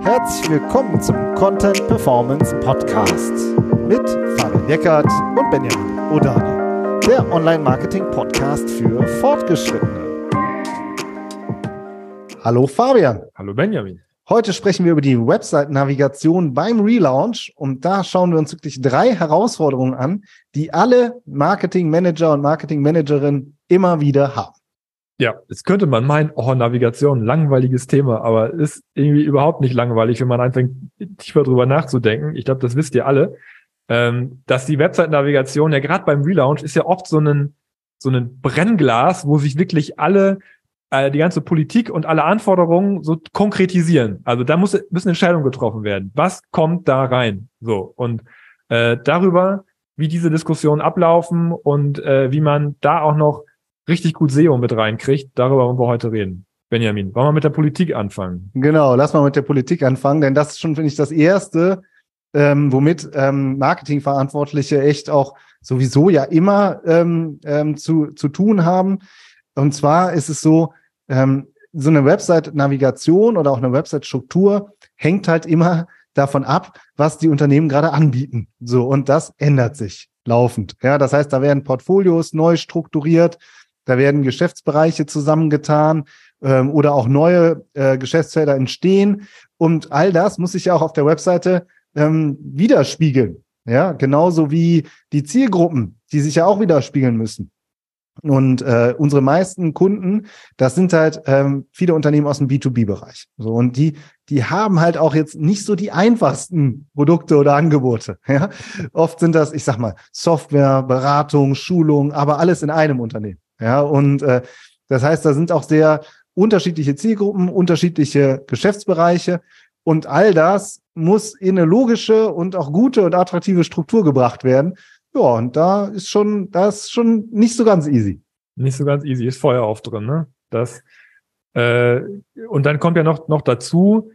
Herzlich willkommen zum Content Performance Podcast mit Fabian Eckert und Benjamin Odani, der Online-Marketing-Podcast für Fortgeschrittene. Hallo Fabian. Hallo Benjamin. Heute sprechen wir über die Website-Navigation beim Relaunch und da schauen wir uns wirklich drei Herausforderungen an, die alle Marketing-Manager und Marketing-Managerinnen immer wieder haben. Ja, jetzt könnte man meinen, oh, Navigation, langweiliges Thema, aber ist irgendwie überhaupt nicht langweilig, wenn man anfängt, tiefer drüber nachzudenken. Ich glaube, das wisst ihr alle, ähm, dass die Website-Navigation ja gerade beim Relaunch ist ja oft so ein, so ein Brennglas, wo sich wirklich alle, äh, die ganze Politik und alle Anforderungen so konkretisieren. Also da muss, müssen Entscheidungen getroffen werden. Was kommt da rein? So. Und äh, darüber, wie diese Diskussionen ablaufen und äh, wie man da auch noch richtig gut SEO mit reinkriegt. Darüber wollen wir heute reden. Benjamin, wollen wir mit der Politik anfangen? Genau, lass mal mit der Politik anfangen, denn das ist schon, finde ich, das Erste, ähm, womit ähm, Marketingverantwortliche echt auch sowieso ja immer ähm, ähm, zu, zu tun haben. Und zwar ist es so, ähm, so eine Website-Navigation oder auch eine Website-Struktur hängt halt immer davon ab, was die Unternehmen gerade anbieten. So, und das ändert sich laufend. Ja, das heißt, da werden Portfolios neu strukturiert, da werden Geschäftsbereiche zusammengetan ähm, oder auch neue äh, Geschäftsfelder entstehen. Und all das muss sich ja auch auf der Webseite ähm, widerspiegeln. Ja, genauso wie die Zielgruppen, die sich ja auch widerspiegeln müssen. Und äh, unsere meisten Kunden, das sind halt ähm, viele Unternehmen aus dem B2B-Bereich. So und die, die haben halt auch jetzt nicht so die einfachsten Produkte oder Angebote. Ja, oft sind das, ich sag mal, Software, Beratung, Schulung, aber alles in einem Unternehmen. Ja, und äh, das heißt, da sind auch sehr unterschiedliche Zielgruppen, unterschiedliche Geschäftsbereiche und all das muss in eine logische und auch gute und attraktive Struktur gebracht werden. Ja, und da ist schon, das ist schon nicht so ganz easy. Nicht so ganz easy, ist Feuer auf drin, ne? Das, äh, und dann kommt ja noch, noch dazu,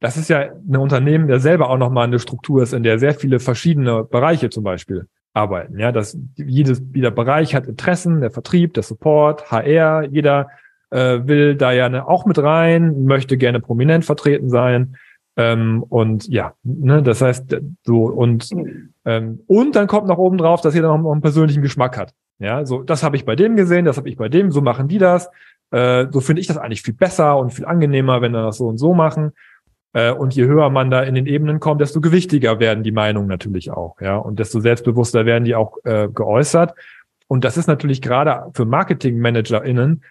das ist ja ein Unternehmen, der selber auch nochmal eine Struktur ist, in der sehr viele verschiedene Bereiche zum Beispiel arbeiten. Ja, dass jedes, jeder Bereich hat Interessen, der Vertrieb, der Support, HR, jeder äh, will da ja ne, auch mit rein, möchte gerne prominent vertreten sein. Ähm, und ja, ne, das heißt, so und ähm, und dann kommt noch oben drauf, dass jeder noch einen persönlichen Geschmack hat. Ja, so das habe ich bei dem gesehen, das habe ich bei dem, so machen die das. Äh, so finde ich das eigentlich viel besser und viel angenehmer, wenn wir das so und so machen. Äh, und je höher man da in den Ebenen kommt, desto gewichtiger werden die Meinungen natürlich auch, ja. Und desto selbstbewusster werden die auch äh, geäußert. Und das ist natürlich gerade für MarketingmanagerInnen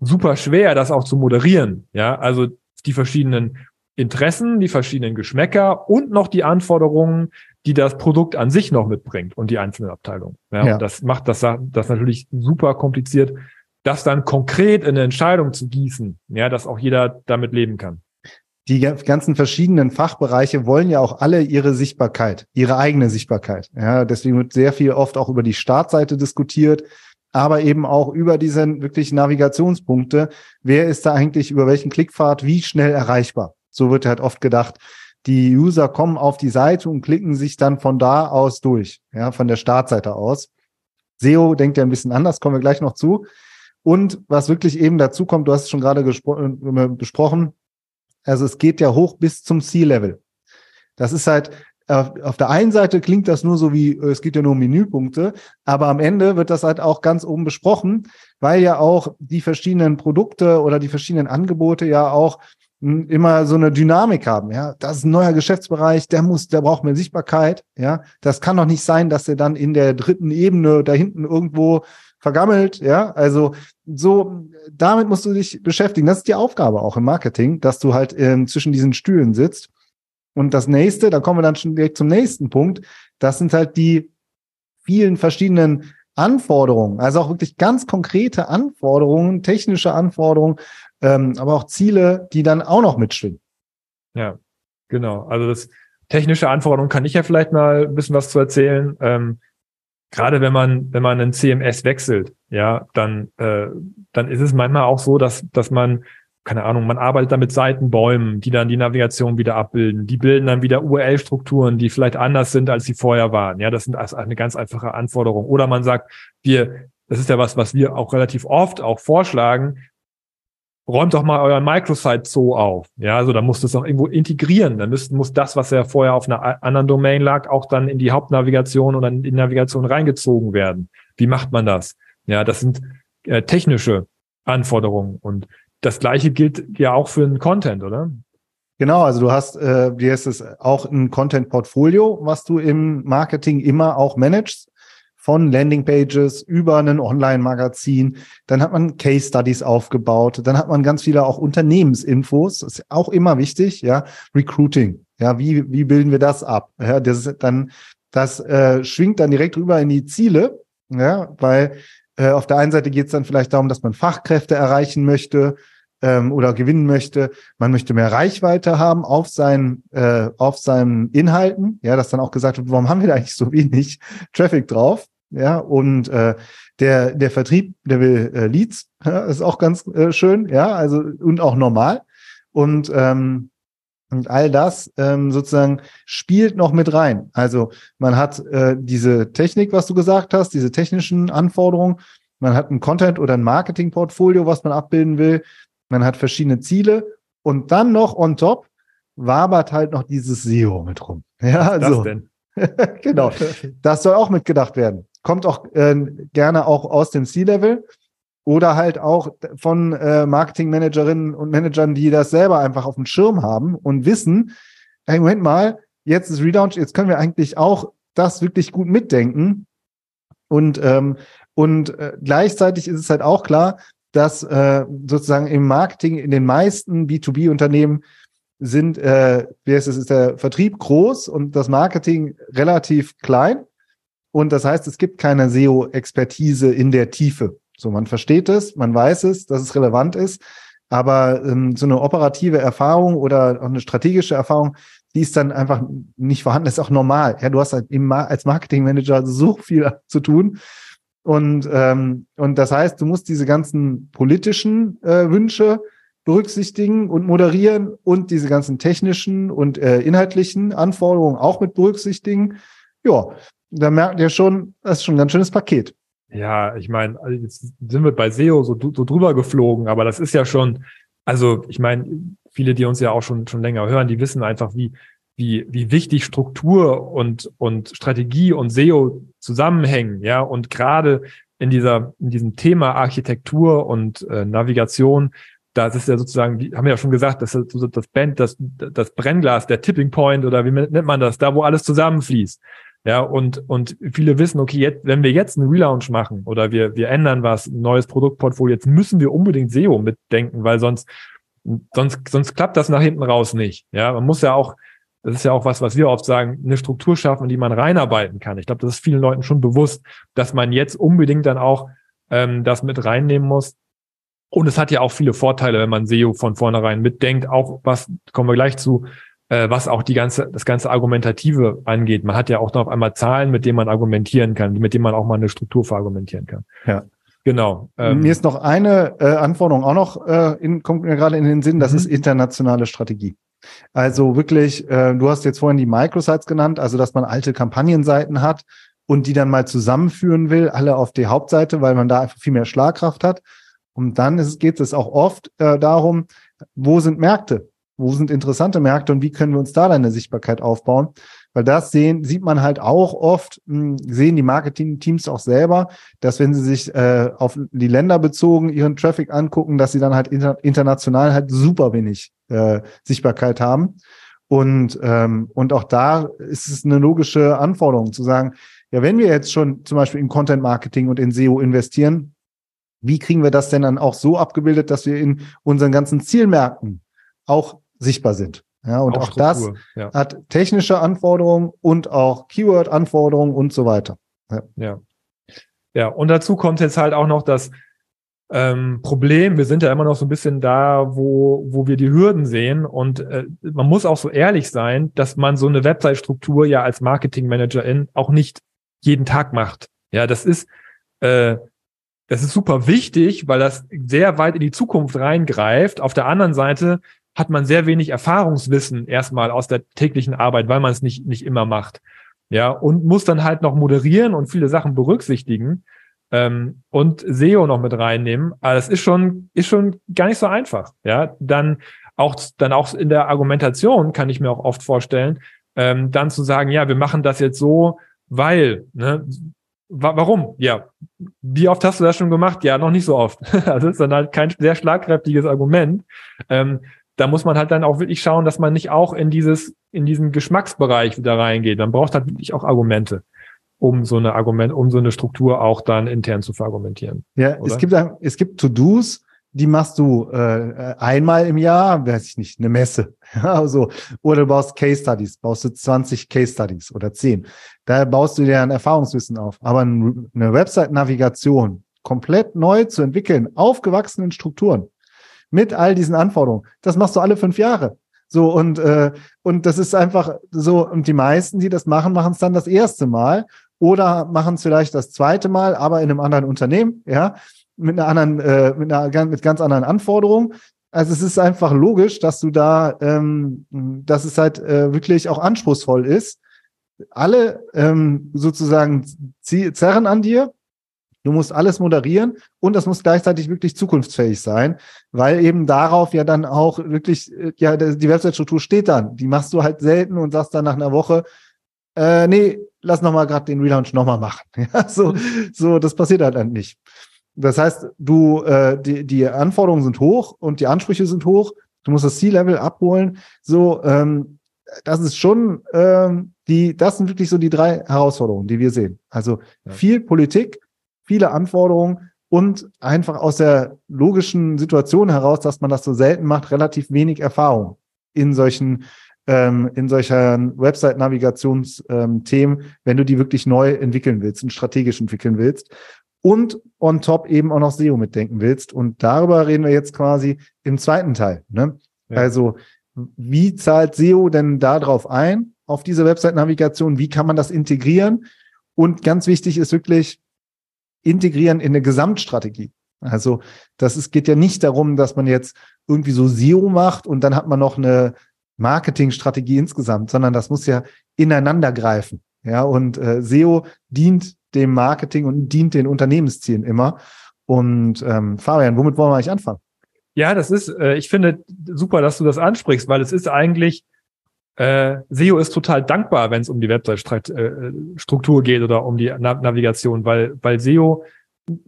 super schwer, das auch zu moderieren. Ja, also die verschiedenen Interessen, die verschiedenen Geschmäcker und noch die Anforderungen, die das Produkt an sich noch mitbringt und die einzelnen Abteilungen. Ja, ja. Und das macht das, das natürlich super kompliziert, das dann konkret in eine Entscheidung zu gießen, ja, dass auch jeder damit leben kann die ganzen verschiedenen Fachbereiche wollen ja auch alle ihre Sichtbarkeit, ihre eigene Sichtbarkeit. Ja, deswegen wird sehr viel oft auch über die Startseite diskutiert, aber eben auch über diese wirklich Navigationspunkte. Wer ist da eigentlich über welchen Klickpfad wie schnell erreichbar? So wird halt oft gedacht. Die User kommen auf die Seite und klicken sich dann von da aus durch, ja, von der Startseite aus. SEO denkt ja ein bisschen anders, kommen wir gleich noch zu. Und was wirklich eben dazu kommt, du hast es schon gerade äh, besprochen, also es geht ja hoch bis zum C-Level. Das ist halt, auf der einen Seite klingt das nur so wie, es geht ja nur um Menüpunkte, aber am Ende wird das halt auch ganz oben besprochen, weil ja auch die verschiedenen Produkte oder die verschiedenen Angebote ja auch hm, immer so eine Dynamik haben, ja. Das ist ein neuer Geschäftsbereich, der muss, der braucht mehr Sichtbarkeit, ja. Das kann doch nicht sein, dass er dann in der dritten Ebene da hinten irgendwo vergammelt, ja. Also so, damit musst du dich beschäftigen. Das ist die Aufgabe auch im Marketing, dass du halt ähm, zwischen diesen Stühlen sitzt. Und das nächste, da kommen wir dann schon direkt zum nächsten Punkt. Das sind halt die vielen verschiedenen Anforderungen, also auch wirklich ganz konkrete Anforderungen, technische Anforderungen, ähm, aber auch Ziele, die dann auch noch mitschwingen. Ja, genau. Also das technische Anforderungen kann ich ja vielleicht mal ein bisschen was zu erzählen. Ähm, gerade wenn man, wenn man ein CMS wechselt, ja, dann, äh, dann ist es manchmal auch so, dass, dass man, keine Ahnung, man arbeitet da mit Seitenbäumen, die dann die Navigation wieder abbilden. Die bilden dann wieder URL-Strukturen, die vielleicht anders sind, als sie vorher waren. Ja, das sind also eine ganz einfache Anforderung. Oder man sagt, wir, das ist ja was, was wir auch relativ oft auch vorschlagen. Räumt doch mal euren Microsite Zoo auf. Ja, also da musst du es auch irgendwo integrieren. Dann müsst, muss das, was ja vorher auf einer anderen Domain lag, auch dann in die Hauptnavigation oder in die Navigation reingezogen werden. Wie macht man das? Ja, das sind äh, technische Anforderungen und das gleiche gilt ja auch für den Content, oder? Genau, also du hast, äh, wie heißt es, auch ein Content-Portfolio, was du im Marketing immer auch managst von Landingpages über ein Online-Magazin. Dann hat man Case Studies aufgebaut. Dann hat man ganz viele auch Unternehmensinfos. Das ist auch immer wichtig. Ja, Recruiting. Ja, wie, wie bilden wir das ab? Ja, das ist dann, das äh, schwingt dann direkt rüber in die Ziele. Ja, weil äh, auf der einen Seite geht es dann vielleicht darum, dass man Fachkräfte erreichen möchte ähm, oder gewinnen möchte. Man möchte mehr Reichweite haben auf seinen, äh, auf seinen Inhalten. Ja, dass dann auch gesagt wird, warum haben wir da eigentlich so wenig Traffic drauf? Ja, und äh, der, der Vertrieb, der will äh, Leads, ja, ist auch ganz äh, schön, ja, also und auch normal. Und, ähm, und all das ähm, sozusagen spielt noch mit rein. Also man hat äh, diese Technik, was du gesagt hast, diese technischen Anforderungen, man hat ein Content- oder ein Marketing-Portfolio, was man abbilden will, man hat verschiedene Ziele und dann noch on top wabert halt noch dieses SEO mit rum. Ja, was also. genau. Das soll auch mitgedacht werden kommt auch äh, gerne auch aus dem C-Level oder halt auch von äh, Marketingmanagerinnen und Managern, die das selber einfach auf dem Schirm haben und wissen, hey, Moment mal, jetzt ist Relaunch, jetzt können wir eigentlich auch das wirklich gut mitdenken. Und, ähm, und äh, gleichzeitig ist es halt auch klar, dass äh, sozusagen im Marketing in den meisten B2B-Unternehmen sind, äh, wie heißt es, ist der Vertrieb groß und das Marketing relativ klein. Und das heißt, es gibt keine SEO-Expertise in der Tiefe. So, man versteht es, man weiß es, dass es relevant ist, aber ähm, so eine operative Erfahrung oder auch eine strategische Erfahrung, die ist dann einfach nicht vorhanden. Das ist auch normal. Ja, du hast halt im, als Marketingmanager so viel zu tun. Und, ähm, und das heißt, du musst diese ganzen politischen äh, Wünsche berücksichtigen und moderieren und diese ganzen technischen und äh, inhaltlichen Anforderungen auch mit berücksichtigen. Ja, da merkt ihr schon, das ist schon ein ganz schönes Paket. Ja, ich meine, jetzt sind wir bei SEO so, so drüber geflogen, aber das ist ja schon, also ich meine, viele, die uns ja auch schon, schon länger hören, die wissen einfach, wie, wie, wie wichtig Struktur und, und Strategie und SEO zusammenhängen, ja, und gerade in dieser, in diesem Thema Architektur und äh, Navigation, das ist ja sozusagen, wie haben wir ja schon gesagt, das das Band, das, das Brennglas, der Tipping Point oder wie nennt man das, da wo alles zusammenfließt. Ja, und, und viele wissen, okay, jetzt, wenn wir jetzt einen Relaunch machen oder wir, wir ändern was, ein neues Produktportfolio, jetzt müssen wir unbedingt SEO mitdenken, weil sonst, sonst, sonst klappt das nach hinten raus nicht. Ja, man muss ja auch, das ist ja auch was, was wir oft sagen, eine Struktur schaffen, in die man reinarbeiten kann. Ich glaube, das ist vielen Leuten schon bewusst, dass man jetzt unbedingt dann auch ähm, das mit reinnehmen muss. Und es hat ja auch viele Vorteile, wenn man SEO von vornherein mitdenkt. Auch was, kommen wir gleich zu, äh, was auch die ganze, das ganze Argumentative angeht. Man hat ja auch noch auf einmal Zahlen, mit denen man argumentieren kann, mit denen man auch mal eine Struktur verargumentieren kann. Ja. Genau. Ähm, mir ist noch eine äh, Anforderung auch noch, äh, in, kommt mir gerade in den Sinn, das mhm. ist internationale Strategie. Also wirklich, äh, du hast jetzt vorhin die Microsites genannt, also dass man alte Kampagnenseiten hat und die dann mal zusammenführen will, alle auf die Hauptseite, weil man da einfach viel mehr Schlagkraft hat. Und dann geht es auch oft äh, darum, wo sind Märkte? Wo sind interessante Märkte und wie können wir uns da eine Sichtbarkeit aufbauen? Weil das sehen, sieht man halt auch oft, hm, sehen die Marketing-Teams auch selber, dass wenn sie sich äh, auf die Länder bezogen ihren Traffic angucken, dass sie dann halt inter international halt super wenig äh, Sichtbarkeit haben. Und, ähm, und auch da ist es eine logische Anforderung zu sagen, ja, wenn wir jetzt schon zum Beispiel in Content Marketing und in SEO investieren, wie kriegen wir das denn dann auch so abgebildet, dass wir in unseren ganzen Zielmärkten auch sichtbar sind. Ja, und auch, auch das ja. hat technische Anforderungen und auch Keyword-Anforderungen und so weiter. Ja. ja. Ja, und dazu kommt jetzt halt auch noch das ähm, Problem, wir sind ja immer noch so ein bisschen da, wo, wo wir die Hürden sehen. Und äh, man muss auch so ehrlich sein, dass man so eine Website-Struktur ja als Marketing-Managerin auch nicht jeden Tag macht. Ja, das ist, äh, das ist super wichtig, weil das sehr weit in die Zukunft reingreift. Auf der anderen Seite hat man sehr wenig Erfahrungswissen erstmal aus der täglichen Arbeit, weil man es nicht, nicht immer macht. Ja, und muss dann halt noch moderieren und viele Sachen berücksichtigen. ähm, und SEO noch mit reinnehmen, aber das ist schon, ist schon gar nicht so einfach. Ja, dann auch, dann auch in der Argumentation kann ich mir auch oft vorstellen, ähm, dann zu sagen, ja, wir machen das jetzt so, weil, ne, wa warum? Ja, wie oft hast du das schon gemacht? Ja, noch nicht so oft. also das ist dann halt kein sehr schlagkräftiges Argument. Ähm, da muss man halt dann auch wirklich schauen, dass man nicht auch in dieses, in diesen Geschmacksbereich wieder reingeht. Man braucht halt wirklich auch Argumente um so eine Argument, um so eine Struktur auch dann intern zu verargumentieren. Ja, oder? es gibt es gibt To-Dos, die machst du äh, einmal im Jahr, weiß ich nicht, eine Messe. Also, oder du baust Case Studies, baust du 20 Case Studies oder 10. Da baust du dir ein Erfahrungswissen auf. Aber eine Website-Navigation komplett neu zu entwickeln, aufgewachsenen Strukturen, mit all diesen Anforderungen, das machst du alle fünf Jahre. So, und, äh, und das ist einfach so, und die meisten, die das machen, machen es dann das erste Mal oder machen es vielleicht das zweite Mal, aber in einem anderen Unternehmen, ja, mit einer anderen, äh, mit einer mit ganz anderen Anforderungen. Also es ist einfach logisch, dass du da, ähm, dass es halt äh, wirklich auch anspruchsvoll ist. Alle ähm, sozusagen zerren an dir. Du musst alles moderieren und das muss gleichzeitig wirklich zukunftsfähig sein, weil eben darauf ja dann auch wirklich, äh, ja, die Website-Struktur steht dann. Die machst du halt selten und sagst dann nach einer Woche, äh, nee, lass noch mal gerade den Relaunch noch mal machen. Ja, so, so, das passiert halt dann nicht. Das heißt, du, äh, die, die Anforderungen sind hoch und die Ansprüche sind hoch. Du musst das C-Level abholen. So, ähm, das ist schon ähm, die, das sind wirklich so die drei Herausforderungen, die wir sehen. Also ja. viel Politik, viele Anforderungen und einfach aus der logischen Situation heraus, dass man das so selten macht, relativ wenig Erfahrung in solchen ähm, in solchen Website-Navigationsthemen, wenn du die wirklich neu entwickeln willst und strategisch entwickeln willst und on top eben auch noch SEO mitdenken willst. Und darüber reden wir jetzt quasi im zweiten Teil. Ne? Ja. Also, wie zahlt SEO denn darauf ein, auf diese Website-Navigation? Wie kann man das integrieren? Und ganz wichtig ist wirklich integrieren in eine Gesamtstrategie. Also, das ist, geht ja nicht darum, dass man jetzt irgendwie so SEO macht und dann hat man noch eine Marketingstrategie insgesamt, sondern das muss ja ineinander greifen. Ja, und äh, SEO dient dem Marketing und dient den Unternehmenszielen immer. Und ähm, Fabian, womit wollen wir eigentlich anfangen? Ja, das ist, äh, ich finde super, dass du das ansprichst, weil es ist eigentlich, äh, SEO ist total dankbar, wenn es um die Website-Struktur geht oder um die Na Navigation, weil, weil SEO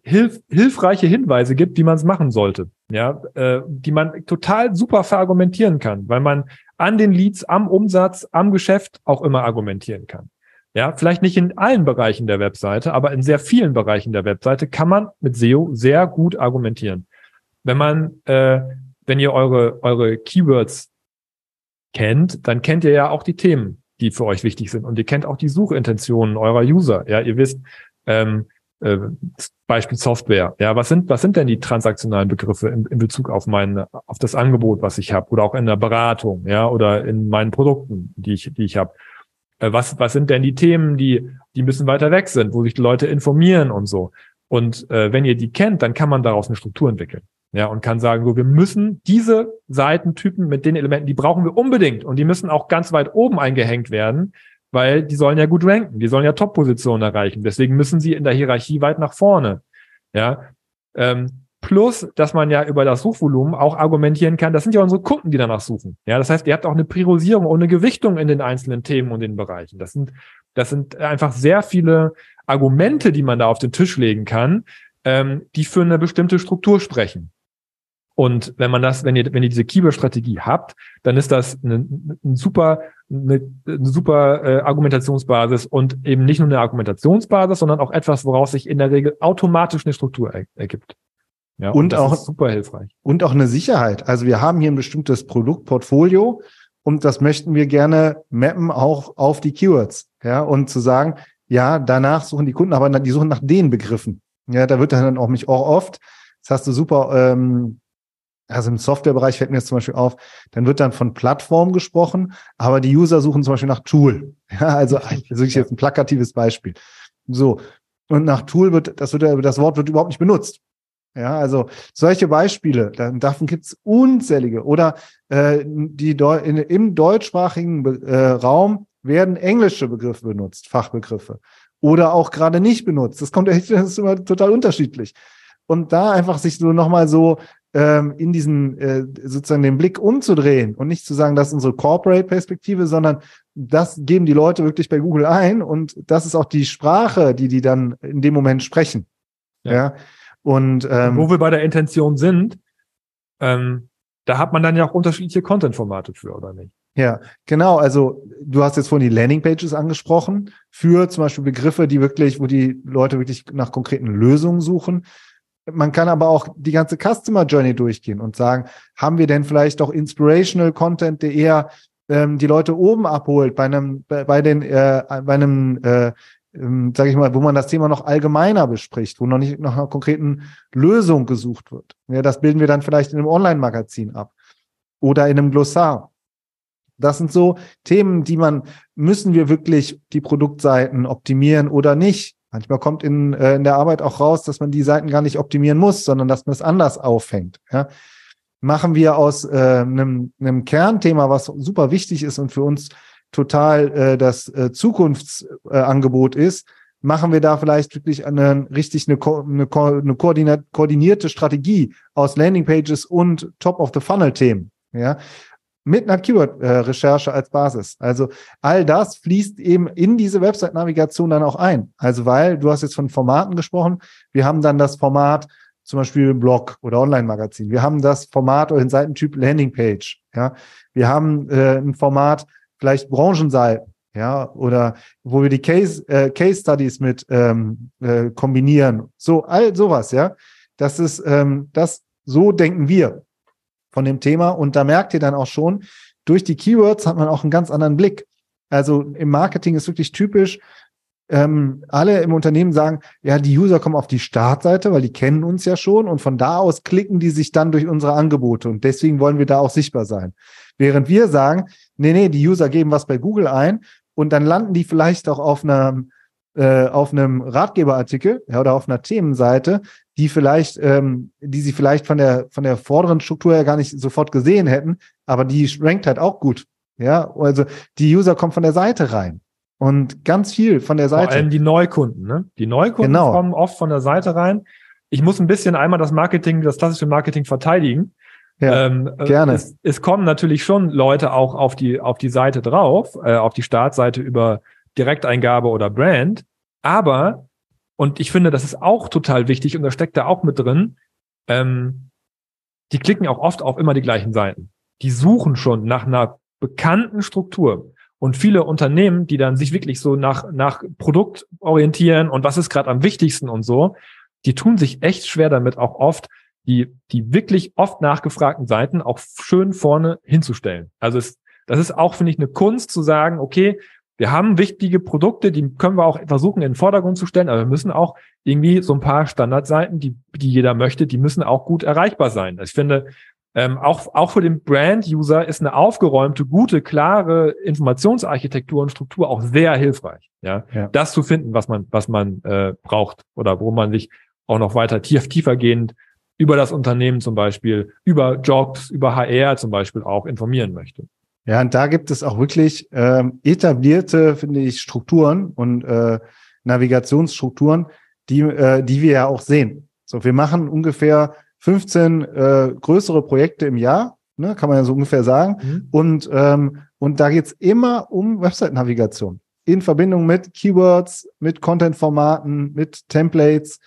hilf, hilfreiche Hinweise gibt, wie man es machen sollte, ja, äh, die man total super verargumentieren kann, weil man an den Leads, am Umsatz, am Geschäft auch immer argumentieren kann. Ja, vielleicht nicht in allen Bereichen der Webseite, aber in sehr vielen Bereichen der Webseite kann man mit SEO sehr gut argumentieren. Wenn man, äh, wenn ihr eure, eure Keywords kennt, dann kennt ihr ja auch die Themen, die für euch wichtig sind. Und ihr kennt auch die Suchintentionen eurer User. Ja, ihr wisst, ähm, äh, Beispiel Software. Ja, was sind, was sind denn die transaktionalen Begriffe in, in Bezug auf mein, auf das Angebot, was ich habe, oder auch in der Beratung, ja, oder in meinen Produkten, die ich, die ich habe. Äh, was, was sind denn die Themen, die, die ein bisschen weiter weg sind, wo sich die Leute informieren und so. Und äh, wenn ihr die kennt, dann kann man daraus eine Struktur entwickeln. Ja, und kann sagen, so, wir müssen diese Seitentypen mit den Elementen, die brauchen wir unbedingt und die müssen auch ganz weit oben eingehängt werden, weil die sollen ja gut ranken, die sollen ja Top-Positionen erreichen. Deswegen müssen sie in der Hierarchie weit nach vorne. Ja, ähm, Plus, dass man ja über das Suchvolumen auch argumentieren kann, das sind ja unsere Kunden, die danach suchen. Ja, das heißt, ihr habt auch eine Priorisierung und eine Gewichtung in den einzelnen Themen und den Bereichen. Das sind, das sind einfach sehr viele Argumente, die man da auf den Tisch legen kann, ähm, die für eine bestimmte Struktur sprechen. Und wenn man das, wenn ihr, wenn ihr diese Keyword-Strategie habt, dann ist das eine, eine super, eine, eine super äh, Argumentationsbasis und eben nicht nur eine Argumentationsbasis, sondern auch etwas, woraus sich in der Regel automatisch eine Struktur er, ergibt. Ja, und, und auch super hilfreich. Und auch eine Sicherheit. Also wir haben hier ein bestimmtes Produktportfolio und das möchten wir gerne mappen auch auf die Keywords. Ja, und zu sagen, ja, danach suchen die Kunden, aber die suchen nach den Begriffen. Ja, da wird dann auch mich auch oft, das hast du super, ähm, also im Softwarebereich fällt mir jetzt zum Beispiel auf, dann wird dann von Plattform gesprochen, aber die User suchen zum Beispiel nach Tool. Ja, also das ist wirklich jetzt ein plakatives Beispiel. So. Und nach Tool wird, das wird, das Wort wird überhaupt nicht benutzt. Ja, also solche Beispiele, davon gibt's unzählige. Oder äh, die in, im deutschsprachigen äh, Raum werden englische Begriffe benutzt, Fachbegriffe. oder auch gerade nicht benutzt. Das kommt echt, das ist immer total unterschiedlich. Und da einfach sich so nochmal so ähm, in diesen äh, sozusagen den Blick umzudrehen und nicht zu sagen, das ist unsere Corporate-Perspektive, sondern das geben die Leute wirklich bei Google ein und das ist auch die Sprache, die die dann in dem Moment sprechen. Ja. ja? Und ähm, wo wir bei der Intention sind, ähm, da hat man dann ja auch unterschiedliche Content-Formate für, oder nicht? Ja, genau. Also du hast jetzt vorhin die Landing-Pages angesprochen für zum Beispiel Begriffe, die wirklich, wo die Leute wirklich nach konkreten Lösungen suchen. Man kann aber auch die ganze Customer Journey durchgehen und sagen, haben wir denn vielleicht auch Inspirational Content, der eher ähm, die Leute oben abholt bei einem, bei, bei den, äh, bei einem, äh, ähm, sage ich mal, wo man das Thema noch allgemeiner bespricht, wo noch nicht nach einer konkreten Lösung gesucht wird. Ja, das bilden wir dann vielleicht in einem Online-Magazin ab oder in einem Glossar. Das sind so Themen, die man, müssen wir wirklich die Produktseiten optimieren oder nicht? Manchmal kommt in, äh, in der Arbeit auch raus, dass man die Seiten gar nicht optimieren muss, sondern dass man es anders auffängt. Ja? Machen wir aus äh, einem, einem Kernthema, was super wichtig ist und für uns total äh, das äh, Zukunftsangebot äh, ist, machen wir da vielleicht wirklich eine richtig eine, eine, eine koordinierte Strategie aus Landingpages und Top-of-the-Funnel-Themen. Ja, mit einer Keyword-Recherche als Basis. Also all das fließt eben in diese Website-Navigation dann auch ein. Also weil, du hast jetzt von Formaten gesprochen, wir haben dann das Format zum Beispiel Blog oder Online-Magazin. Wir haben das Format oder den Seitentyp Landingpage. Ja, wir haben äh, ein Format vielleicht Branchenseiten. Ja, oder wo wir die Case, äh, Case Studies mit ähm, äh, kombinieren. So, all sowas, ja. Das ist, ähm, das, so denken wir von dem Thema. Und da merkt ihr dann auch schon, durch die Keywords hat man auch einen ganz anderen Blick. Also im Marketing ist wirklich typisch, ähm, alle im Unternehmen sagen, ja, die User kommen auf die Startseite, weil die kennen uns ja schon und von da aus klicken die sich dann durch unsere Angebote und deswegen wollen wir da auch sichtbar sein. Während wir sagen, nee, nee, die User geben was bei Google ein und dann landen die vielleicht auch auf einem äh, auf einem Ratgeberartikel ja, oder auf einer Themenseite, die vielleicht, ähm, die sie vielleicht von der von der vorderen Struktur her gar nicht sofort gesehen hätten, aber die rankt halt auch gut. Ja, also die User kommen von der Seite rein. Und ganz viel von der Seite. Vor allem die Neukunden, ne? Die Neukunden genau. kommen oft von der Seite rein. Ich muss ein bisschen einmal das Marketing, das klassische Marketing verteidigen. Ja, ähm, äh, gerne. Es, es, kommen natürlich schon Leute auch auf die, auf die Seite drauf, äh, auf die Startseite über Direkteingabe oder Brand. Aber und ich finde, das ist auch total wichtig und da steckt da auch mit drin. Ähm, die klicken auch oft auf immer die gleichen Seiten. Die suchen schon nach einer bekannten Struktur. Und viele Unternehmen, die dann sich wirklich so nach, nach Produkt orientieren und was ist gerade am wichtigsten und so, die tun sich echt schwer damit, auch oft die, die wirklich oft nachgefragten Seiten auch schön vorne hinzustellen. Also es, das ist auch, finde ich, eine Kunst zu sagen, okay, wir haben wichtige Produkte, die können wir auch versuchen in den Vordergrund zu stellen, aber wir müssen auch irgendwie so ein paar Standardseiten, die, die jeder möchte, die müssen auch gut erreichbar sein. Also ich finde, ähm, auch, auch für den Brand-User ist eine aufgeräumte, gute, klare Informationsarchitektur und Struktur auch sehr hilfreich. Ja, ja. das zu finden, was man, was man äh, braucht oder wo man sich auch noch weiter tief, tiefergehend über das Unternehmen zum Beispiel, über Jobs, über HR zum Beispiel auch informieren möchte. Ja, und da gibt es auch wirklich ähm, etablierte, finde ich, Strukturen und äh, Navigationsstrukturen, die, äh, die wir ja auch sehen. So, wir machen ungefähr 15 äh, größere Projekte im Jahr, ne, kann man ja so ungefähr sagen. Mhm. Und, ähm, und da geht's immer um Website-Navigation in Verbindung mit Keywords, mit Content-Formaten, mit Templates.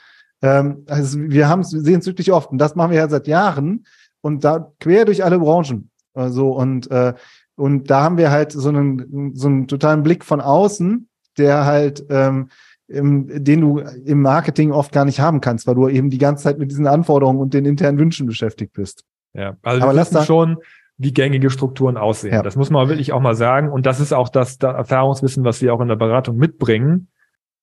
Ähm, also wir haben sehen es wirklich oft und das machen wir ja seit Jahren und da quer durch alle Branchen. Also und äh, und da haben wir halt so einen, so einen totalen Blick von außen, der halt, ähm, im, den du im Marketing oft gar nicht haben kannst, weil du eben die ganze Zeit mit diesen Anforderungen und den internen Wünschen beschäftigt bist. Ja, also Aber wir wissen schon, wie gängige Strukturen aussehen. Ja. Das muss man wirklich auch mal sagen. Und das ist auch das, das Erfahrungswissen, was wir auch in der Beratung mitbringen,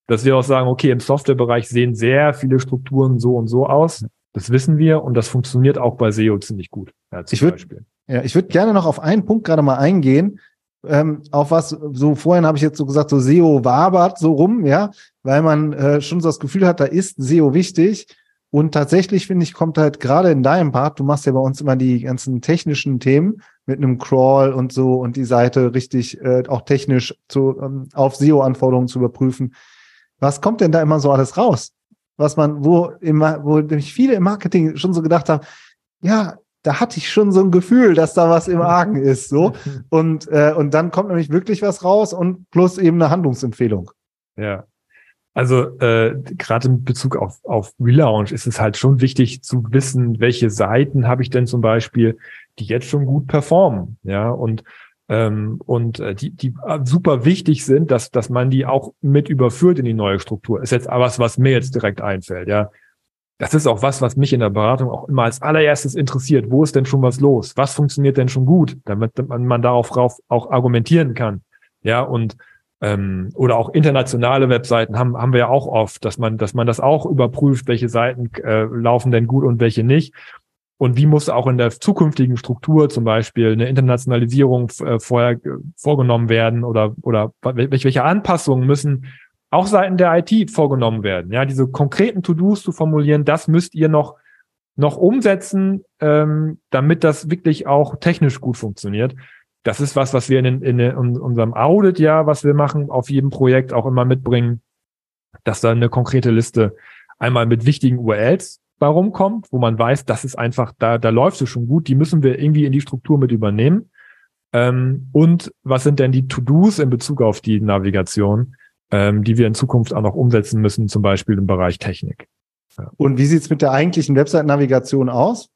dass wir auch sagen, okay, im Softwarebereich sehen sehr viele Strukturen so und so aus. Das wissen wir und das funktioniert auch bei SEO ziemlich gut. Ja, ich würde ja, ich würde gerne noch auf einen Punkt gerade mal eingehen, ähm, auf was so vorhin habe ich jetzt so gesagt, so SEO wabert so rum, ja, weil man äh, schon so das Gefühl hat, da ist SEO wichtig. Und tatsächlich finde ich, kommt halt gerade in deinem Part, du machst ja bei uns immer die ganzen technischen Themen mit einem Crawl und so und die Seite richtig äh, auch technisch zu, ähm, auf SEO-Anforderungen zu überprüfen. was kommt denn da immer so alles raus? Was man, wo immer, wo nämlich viele im Marketing schon so gedacht haben, ja, da hatte ich schon so ein Gefühl, dass da was im Argen ist, so. Und, äh, und dann kommt nämlich wirklich was raus und plus eben eine Handlungsempfehlung. Ja. Also äh, gerade in Bezug auf, auf Relaunch ist es halt schon wichtig zu wissen, welche Seiten habe ich denn zum Beispiel, die jetzt schon gut performen, ja, und ähm, und äh, die, die super wichtig sind, dass, dass man die auch mit überführt in die neue Struktur. Ist jetzt was, was mir jetzt direkt einfällt, ja das ist auch was, was mich in der Beratung auch immer als allererstes interessiert. Wo ist denn schon was los? Was funktioniert denn schon gut, damit man, man darauf auch argumentieren kann? Ja, und ähm, oder auch internationale Webseiten haben, haben wir ja auch oft, dass man, dass man das auch überprüft, welche Seiten äh, laufen denn gut und welche nicht. Und wie muss auch in der zukünftigen Struktur zum Beispiel eine Internationalisierung äh, vorher äh, vorgenommen werden oder, oder welche, welche Anpassungen müssen auch seiten der IT vorgenommen werden. Ja, diese konkreten To-Dos zu formulieren, das müsst ihr noch noch umsetzen, ähm, damit das wirklich auch technisch gut funktioniert. Das ist was, was wir in, in, in unserem Audit ja, was wir machen, auf jedem Projekt auch immer mitbringen, dass da eine konkrete Liste einmal mit wichtigen URLs bei rumkommt, wo man weiß, das ist einfach, da, da läuft es schon gut, die müssen wir irgendwie in die Struktur mit übernehmen. Ähm, und was sind denn die To-Dos in Bezug auf die Navigation? Ähm, die wir in Zukunft auch noch umsetzen müssen, zum Beispiel im Bereich Technik. Ja. Und wie sieht's mit der eigentlichen Website-Navigation aus?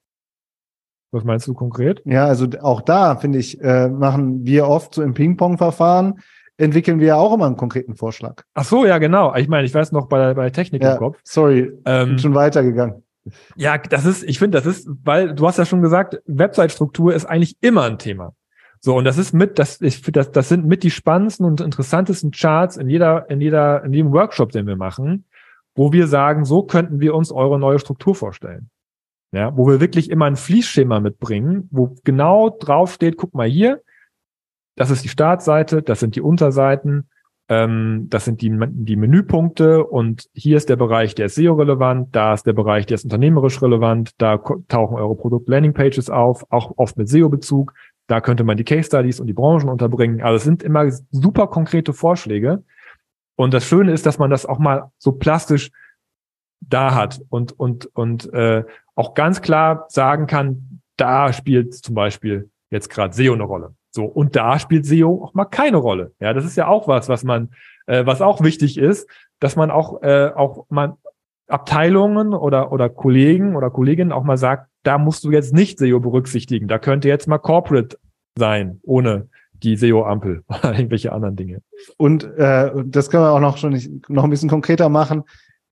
Was meinst du konkret? Ja, also auch da, finde ich, äh, machen wir oft so im Ping-Pong-Verfahren, entwickeln wir ja auch immer einen konkreten Vorschlag. Ach so, ja, genau. Ich meine, ich weiß noch bei, bei Technik ja, im Kopf. Sorry, ähm, bin schon weitergegangen. Ja, das ist, ich finde, das ist, weil du hast ja schon gesagt, Website-Struktur ist eigentlich immer ein Thema. So, und das ist mit, das, ich, das, das sind mit die spannendsten und interessantesten Charts in jeder, in jeder, in jedem Workshop, den wir machen, wo wir sagen, so könnten wir uns eure neue Struktur vorstellen. Ja, wo wir wirklich immer ein Fließschema mitbringen, wo genau drauf steht, guck mal hier, das ist die Startseite, das sind die Unterseiten, ähm, das sind die, die Menüpunkte und hier ist der Bereich, der ist SEO-relevant, da ist der Bereich, der ist unternehmerisch relevant, da tauchen eure Produkt-Landing-Pages auf, auch oft mit SEO-Bezug, da könnte man die Case Studies und die Branchen unterbringen. Also es sind immer super konkrete Vorschläge. Und das Schöne ist, dass man das auch mal so plastisch da hat und, und, und äh, auch ganz klar sagen kann, da spielt zum Beispiel jetzt gerade SEO eine Rolle. So, und da spielt SEO auch mal keine Rolle. Ja, das ist ja auch was, was man, äh, was auch wichtig ist, dass man auch, äh, auch mal Abteilungen oder, oder Kollegen oder Kolleginnen auch mal sagt, da musst du jetzt nicht SEO berücksichtigen. Da könnte jetzt mal Corporate sein, ohne die SEO-Ampel oder irgendwelche anderen Dinge. Und äh, das können wir auch noch schon nicht, noch ein bisschen konkreter machen.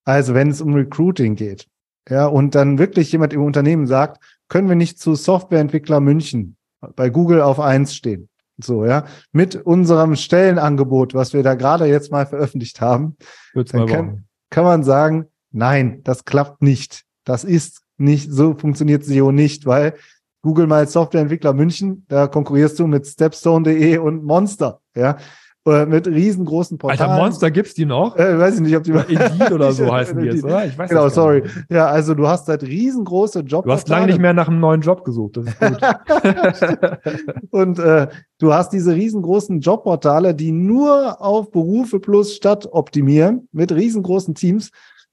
Also wenn es um Recruiting geht, ja, und dann wirklich jemand im Unternehmen sagt, können wir nicht zu Softwareentwickler München bei Google auf eins stehen. So, ja, mit unserem Stellenangebot, was wir da gerade jetzt mal veröffentlicht haben, dann kann, kann man sagen, nein, das klappt nicht. Das ist nicht, so funktioniert SEO nicht, weil Google mal Softwareentwickler München, da konkurrierst du mit Stepstone.de und Monster, ja. Äh, mit riesengroßen Portalen. Alter, Monster gibt's die noch? Äh, weiß ich nicht, ob die mal Indeed oder so heißen die jetzt, oder? Ich weiß Genau, sorry. Nicht. Ja, also du hast halt riesengroße Jobportale. Du hast lange nicht mehr nach einem neuen Job gesucht, das ist gut. und äh, du hast diese riesengroßen Jobportale, die nur auf Berufe plus Stadt optimieren, mit riesengroßen Teams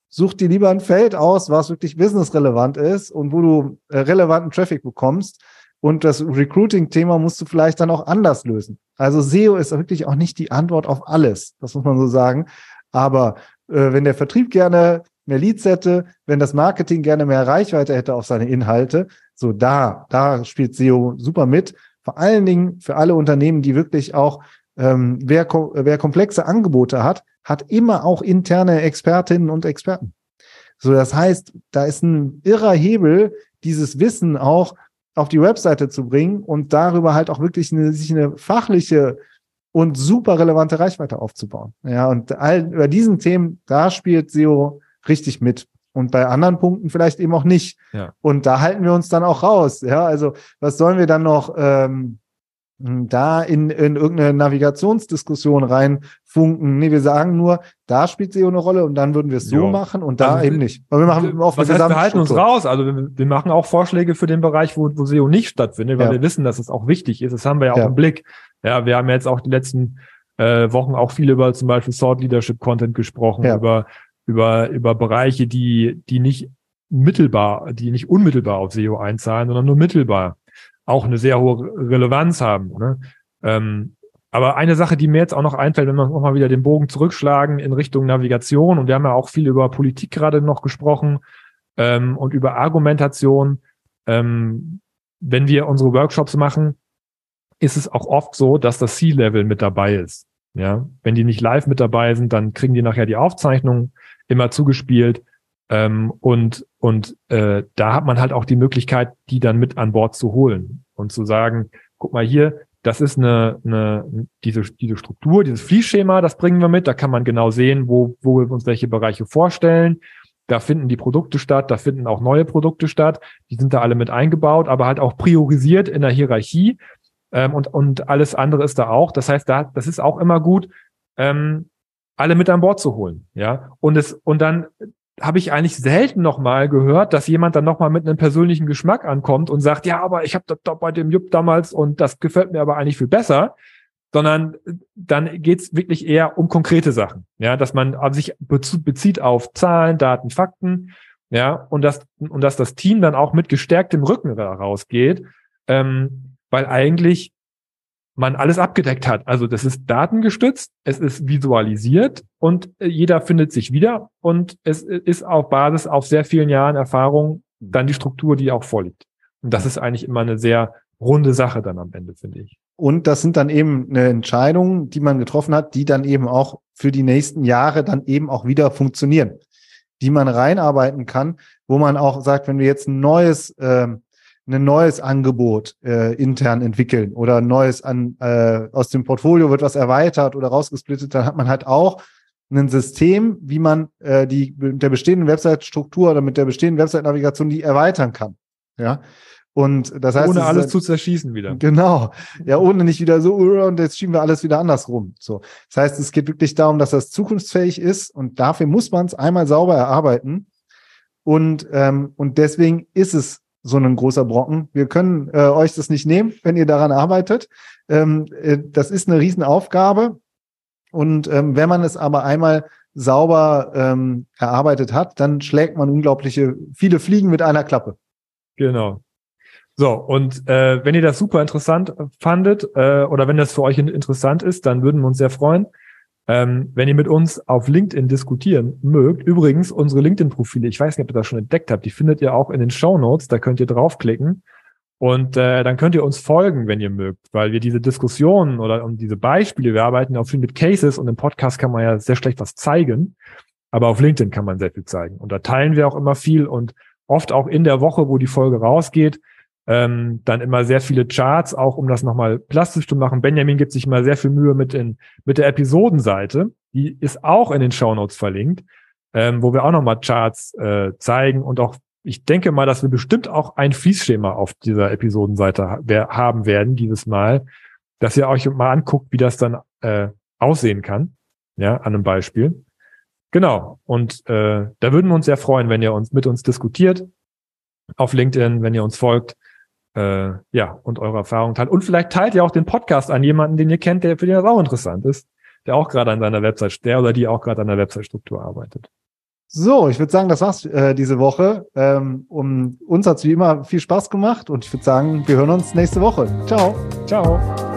such dir lieber ein Feld aus, was wirklich businessrelevant ist und wo du äh, relevanten Traffic bekommst. Und das Recruiting-Thema musst du vielleicht dann auch anders lösen. Also SEO ist wirklich auch nicht die Antwort auf alles. Das muss man so sagen. Aber äh, wenn der Vertrieb gerne mehr Leads hätte, wenn das Marketing gerne mehr Reichweite hätte auf seine Inhalte, so da, da spielt SEO super mit. Vor allen Dingen für alle Unternehmen, die wirklich auch, ähm, wer, wer komplexe Angebote hat, hat immer auch interne Expertinnen und Experten. So, das heißt, da ist ein irrer Hebel, dieses Wissen auch auf die Webseite zu bringen und darüber halt auch wirklich eine, sich eine fachliche und super relevante Reichweite aufzubauen. Ja, und all, über diesen Themen, da spielt SEO richtig mit. Und bei anderen Punkten vielleicht eben auch nicht. Ja. Und da halten wir uns dann auch raus. Ja, also was sollen wir dann noch ähm, da in, in irgendeine Navigationsdiskussion reinfunken. Nee, wir sagen nur, da spielt SEO eine Rolle und dann würden wir es so jo. machen und da also, eben nicht. Weil wir machen oft was heißt, wir halten uns raus. Also wir, wir, machen auch Vorschläge für den Bereich, wo, wo SEO nicht stattfindet, weil ja. wir wissen, dass es auch wichtig ist. Das haben wir ja auch ja. im Blick. Ja, wir haben jetzt auch die letzten äh, Wochen auch viel über zum Beispiel Thought Leadership Content gesprochen, ja. über, über, über Bereiche, die, die nicht mittelbar, die nicht unmittelbar auf SEO einzahlen, sondern nur mittelbar auch eine sehr hohe Relevanz haben. Ne? Ähm, aber eine Sache, die mir jetzt auch noch einfällt, wenn wir nochmal wieder den Bogen zurückschlagen in Richtung Navigation, und wir haben ja auch viel über Politik gerade noch gesprochen ähm, und über Argumentation. Ähm, wenn wir unsere Workshops machen, ist es auch oft so, dass das C-Level mit dabei ist. Ja, wenn die nicht live mit dabei sind, dann kriegen die nachher die Aufzeichnung immer zugespielt. Ähm, und und äh, da hat man halt auch die Möglichkeit, die dann mit an Bord zu holen und zu sagen, guck mal hier, das ist eine, eine diese, diese Struktur, dieses Fließschema, das bringen wir mit. Da kann man genau sehen, wo, wo wir uns welche Bereiche vorstellen. Da finden die Produkte statt, da finden auch neue Produkte statt. Die sind da alle mit eingebaut, aber halt auch priorisiert in der Hierarchie. Ähm, und, und alles andere ist da auch. Das heißt, da, das ist auch immer gut, ähm, alle mit an Bord zu holen. Ja. Und es, und dann habe ich eigentlich selten noch mal gehört, dass jemand dann noch mal mit einem persönlichen Geschmack ankommt und sagt, ja, aber ich habe das doch bei dem Jupp damals und das gefällt mir aber eigentlich viel besser, sondern dann geht's wirklich eher um konkrete Sachen, ja, dass man sich bezieht auf Zahlen, Daten, Fakten, ja, und dass und dass das Team dann auch mit gestärktem Rücken rausgeht, ähm, weil eigentlich man alles abgedeckt hat. Also das ist datengestützt, es ist visualisiert und äh, jeder findet sich wieder und es ist auf Basis auf sehr vielen Jahren Erfahrung dann die Struktur, die auch vorliegt. Und das ist eigentlich immer eine sehr runde Sache dann am Ende, finde ich. Und das sind dann eben eine Entscheidung, die man getroffen hat, die dann eben auch für die nächsten Jahre dann eben auch wieder funktionieren, die man reinarbeiten kann, wo man auch sagt, wenn wir jetzt ein neues ähm, ein neues Angebot äh, intern entwickeln oder ein neues an äh, aus dem Portfolio wird was erweitert oder rausgesplittet, dann hat man halt auch ein System, wie man äh, die mit der bestehenden Website-Struktur oder mit der bestehenden Website-Navigation die erweitern kann. Ja. Und das heißt, ohne alles zu zerschießen wieder. Genau. Ja, ohne nicht wieder so, und jetzt schieben wir alles wieder andersrum. So. Das heißt, es geht wirklich darum, dass das zukunftsfähig ist und dafür muss man es einmal sauber erarbeiten. Und, ähm, und deswegen ist es so ein großer Brocken. Wir können äh, euch das nicht nehmen, wenn ihr daran arbeitet. Ähm, äh, das ist eine Riesenaufgabe. Und ähm, wenn man es aber einmal sauber ähm, erarbeitet hat, dann schlägt man unglaubliche viele Fliegen mit einer Klappe. Genau. So, und äh, wenn ihr das super interessant fandet äh, oder wenn das für euch interessant ist, dann würden wir uns sehr freuen, ähm, wenn ihr mit uns auf LinkedIn diskutieren mögt, übrigens unsere LinkedIn-Profile, ich weiß nicht, ob ihr das schon entdeckt habt, die findet ihr auch in den Show Notes, da könnt ihr draufklicken. Und äh, dann könnt ihr uns folgen, wenn ihr mögt, weil wir diese Diskussionen oder um diese Beispiele, wir arbeiten auch viel mit Cases und im Podcast kann man ja sehr schlecht was zeigen, aber auf LinkedIn kann man sehr viel zeigen. Und da teilen wir auch immer viel und oft auch in der Woche, wo die Folge rausgeht, ähm, dann immer sehr viele Charts, auch um das nochmal plastisch zu machen. Benjamin gibt sich mal sehr viel Mühe mit, in, mit der Episodenseite. Die ist auch in den Show Notes verlinkt, ähm, wo wir auch nochmal Charts äh, zeigen und auch ich denke mal, dass wir bestimmt auch ein Fließschema auf dieser Episodenseite haben werden dieses Mal, dass ihr euch mal anguckt, wie das dann äh, aussehen kann, ja, an einem Beispiel. Genau. Und äh, da würden wir uns sehr freuen, wenn ihr uns mit uns diskutiert auf LinkedIn, wenn ihr uns folgt äh, ja, und eure Erfahrungen teilt. Und vielleicht teilt ihr auch den Podcast an jemanden, den ihr kennt, der für den das auch interessant ist, der auch gerade an seiner Website, der oder die auch gerade an der Website-Struktur arbeitet. So, ich würde sagen, das war's äh, diese Woche. Ähm, um, uns hat's wie immer viel Spaß gemacht und ich würde sagen, wir hören uns nächste Woche. Ciao. Ciao.